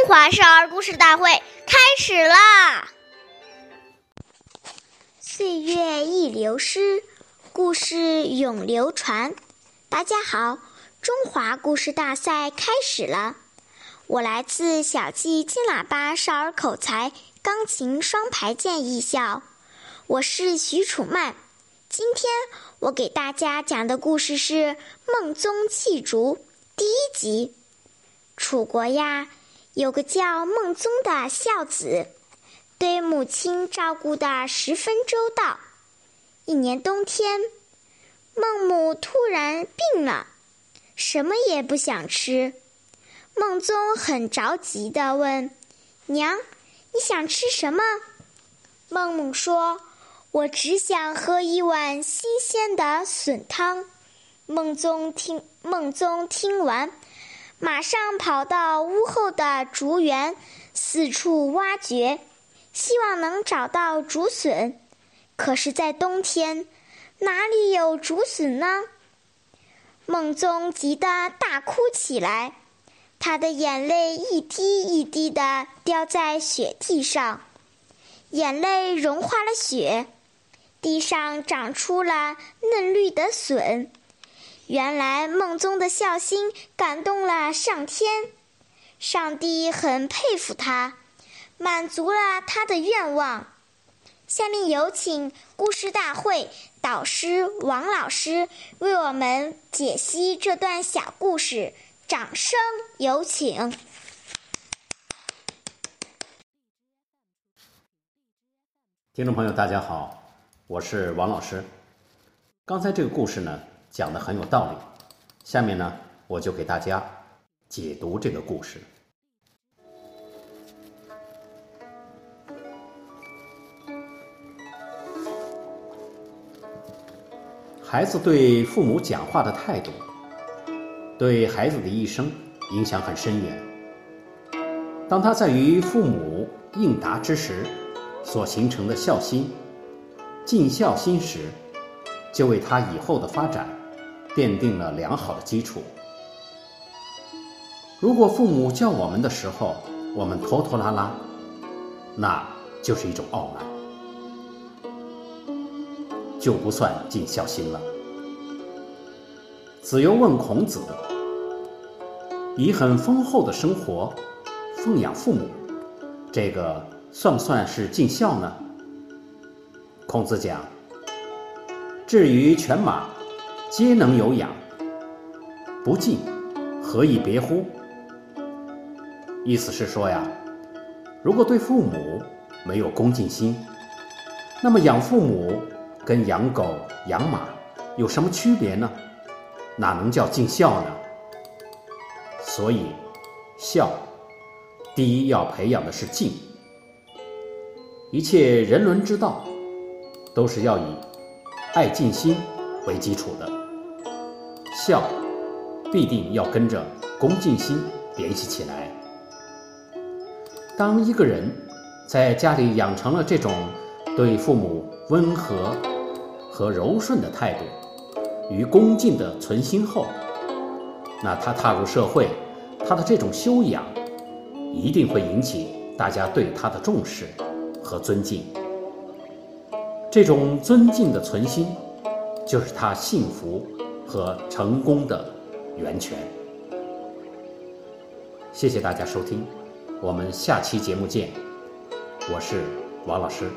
中华少儿故事大会开始啦！岁月易流失，故事永流传。大家好，中华故事大赛开始了。我来自小季金喇叭少儿口才钢琴双排键艺校，我是许楚曼。今天我给大家讲的故事是《孟宗弃竹》第一集。楚国呀。有个叫孟宗的孝子，对母亲照顾的十分周到。一年冬天，孟母突然病了，什么也不想吃。孟宗很着急地问：“娘，你想吃什么？”孟母说：“我只想喝一碗新鲜的笋汤。”孟宗听孟宗听完。马上跑到屋后的竹园，四处挖掘，希望能找到竹笋。可是，在冬天，哪里有竹笋呢？孟宗急得大哭起来，他的眼泪一滴一滴地掉在雪地上，眼泪融化了雪，地上长出了嫩绿的笋。原来孟宗的孝心感动了上天，上帝很佩服他，满足了他的愿望。下面有请故事大会导师王老师为我们解析这段小故事，掌声有请。听众朋友，大家好，我是王老师。刚才这个故事呢？讲的很有道理，下面呢，我就给大家解读这个故事。孩子对父母讲话的态度，对孩子的一生影响很深远。当他在与父母应答之时，所形成的孝心、尽孝心时，就为他以后的发展。奠定了良好的基础。如果父母叫我们的时候，我们拖拖拉拉，那就是一种傲慢，就不算尽孝心了。子游问孔子：“以很丰厚的生活奉养父母，这个算不算是尽孝呢？”孔子讲：“至于犬马。”皆能有养，不敬，何以别乎？意思是说呀，如果对父母没有恭敬心，那么养父母跟养狗、养马有什么区别呢？哪能叫尽孝呢？所以，孝第一要培养的是敬。一切人伦之道，都是要以爱敬心为基础的。孝必定要跟着恭敬心联系起来。当一个人在家里养成了这种对父母温和和柔顺的态度与恭敬的存心后，那他踏入社会，他的这种修养一定会引起大家对他的重视和尊敬。这种尊敬的存心，就是他幸福。和成功的源泉。谢谢大家收听，我们下期节目见。我是王老师。